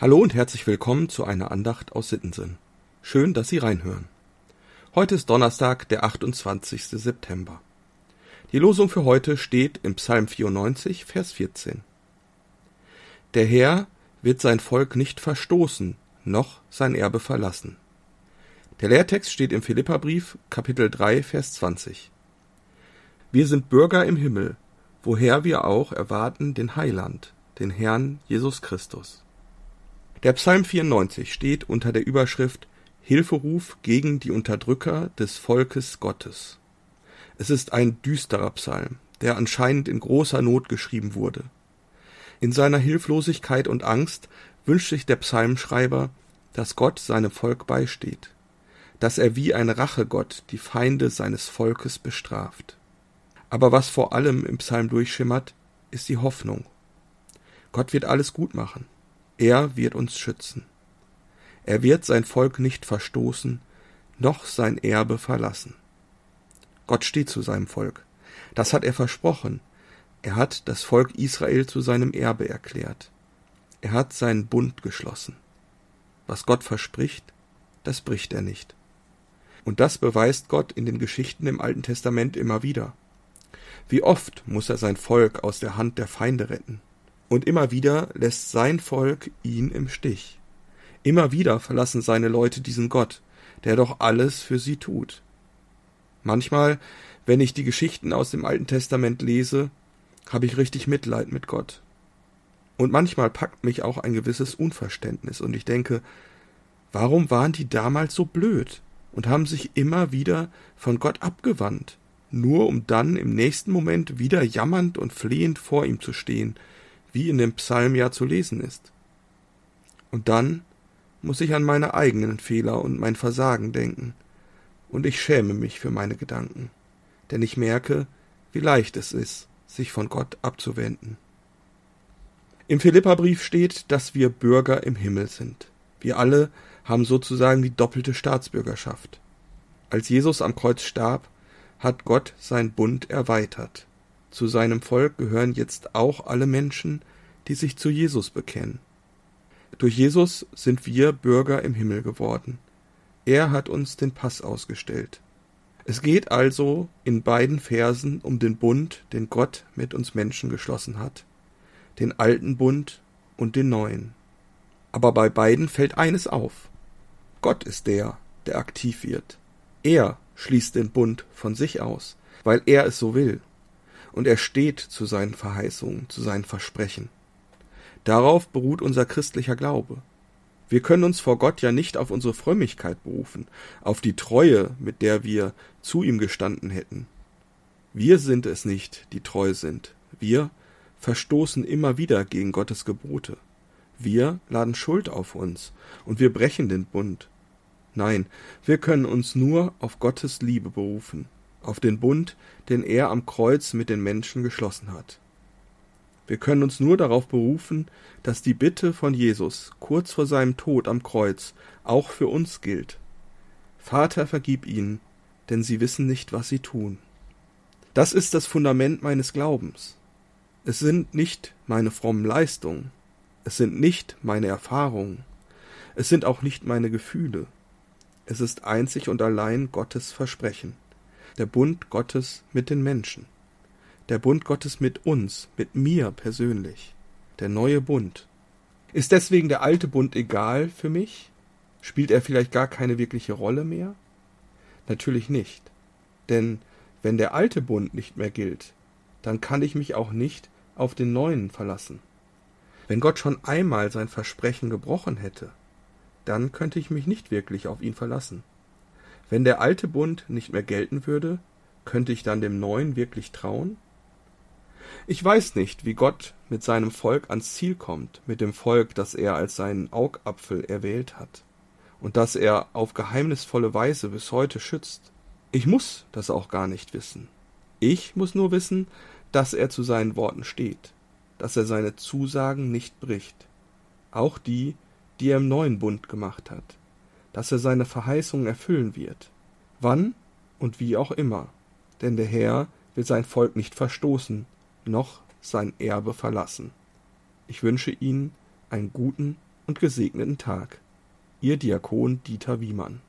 Hallo und herzlich willkommen zu einer Andacht aus Sittensinn. Schön, dass Sie reinhören. Heute ist Donnerstag, der 28. September. Die Losung für heute steht im Psalm 94, Vers 14. Der Herr wird sein Volk nicht verstoßen, noch sein Erbe verlassen. Der Lehrtext steht im Philipperbrief, Kapitel 3, Vers 20. Wir sind Bürger im Himmel, woher wir auch erwarten den Heiland, den Herrn Jesus Christus. Der Psalm 94 steht unter der Überschrift Hilferuf gegen die Unterdrücker des Volkes Gottes. Es ist ein düsterer Psalm, der anscheinend in großer Not geschrieben wurde. In seiner Hilflosigkeit und Angst wünscht sich der Psalmschreiber, dass Gott seinem Volk beisteht, dass er wie ein Rachegott die Feinde seines Volkes bestraft. Aber was vor allem im Psalm durchschimmert, ist die Hoffnung. Gott wird alles gut machen. Er wird uns schützen. Er wird sein Volk nicht verstoßen, noch sein Erbe verlassen. Gott steht zu seinem Volk. Das hat er versprochen. Er hat das Volk Israel zu seinem Erbe erklärt. Er hat seinen Bund geschlossen. Was Gott verspricht, das bricht er nicht. Und das beweist Gott in den Geschichten im Alten Testament immer wieder. Wie oft muss er sein Volk aus der Hand der Feinde retten? Und immer wieder lässt sein Volk ihn im Stich. Immer wieder verlassen seine Leute diesen Gott, der doch alles für sie tut. Manchmal, wenn ich die Geschichten aus dem Alten Testament lese, habe ich richtig Mitleid mit Gott. Und manchmal packt mich auch ein gewisses Unverständnis und ich denke, warum waren die damals so blöd und haben sich immer wieder von Gott abgewandt, nur um dann im nächsten Moment wieder jammernd und flehend vor ihm zu stehen wie in dem Psalm ja zu lesen ist. Und dann muss ich an meine eigenen Fehler und mein Versagen denken, und ich schäme mich für meine Gedanken, denn ich merke, wie leicht es ist, sich von Gott abzuwenden. Im Philipperbrief steht, dass wir Bürger im Himmel sind. Wir alle haben sozusagen die doppelte Staatsbürgerschaft. Als Jesus am Kreuz starb, hat Gott sein Bund erweitert. Zu seinem Volk gehören jetzt auch alle Menschen, die sich zu Jesus bekennen. Durch Jesus sind wir Bürger im Himmel geworden. Er hat uns den Pass ausgestellt. Es geht also in beiden Versen um den Bund, den Gott mit uns Menschen geschlossen hat, den alten Bund und den neuen. Aber bei beiden fällt eines auf. Gott ist der, der aktiv wird. Er schließt den Bund von sich aus, weil er es so will und er steht zu seinen Verheißungen, zu seinen Versprechen. Darauf beruht unser christlicher Glaube. Wir können uns vor Gott ja nicht auf unsere Frömmigkeit berufen, auf die Treue, mit der wir zu ihm gestanden hätten. Wir sind es nicht, die treu sind. Wir verstoßen immer wieder gegen Gottes Gebote. Wir laden Schuld auf uns und wir brechen den Bund. Nein, wir können uns nur auf Gottes Liebe berufen auf den Bund, den er am Kreuz mit den Menschen geschlossen hat. Wir können uns nur darauf berufen, dass die Bitte von Jesus kurz vor seinem Tod am Kreuz auch für uns gilt. Vater, vergib ihnen, denn sie wissen nicht, was sie tun. Das ist das Fundament meines Glaubens. Es sind nicht meine frommen Leistungen, es sind nicht meine Erfahrungen, es sind auch nicht meine Gefühle, es ist einzig und allein Gottes Versprechen der Bund Gottes mit den Menschen, der Bund Gottes mit uns, mit mir persönlich, der neue Bund. Ist deswegen der alte Bund egal für mich? Spielt er vielleicht gar keine wirkliche Rolle mehr? Natürlich nicht. Denn wenn der alte Bund nicht mehr gilt, dann kann ich mich auch nicht auf den neuen verlassen. Wenn Gott schon einmal sein Versprechen gebrochen hätte, dann könnte ich mich nicht wirklich auf ihn verlassen. Wenn der alte Bund nicht mehr gelten würde, könnte ich dann dem neuen wirklich trauen? Ich weiß nicht, wie Gott mit seinem Volk ans Ziel kommt, mit dem Volk, das er als seinen Augapfel erwählt hat und das er auf geheimnisvolle Weise bis heute schützt. Ich muss das auch gar nicht wissen. Ich muss nur wissen, dass er zu seinen Worten steht, dass er seine Zusagen nicht bricht, auch die, die er im neuen Bund gemacht hat dass er seine Verheißungen erfüllen wird. Wann und wie auch immer. Denn der Herr will sein Volk nicht verstoßen, noch sein Erbe verlassen. Ich wünsche Ihnen einen guten und gesegneten Tag. Ihr Diakon Dieter Wiemann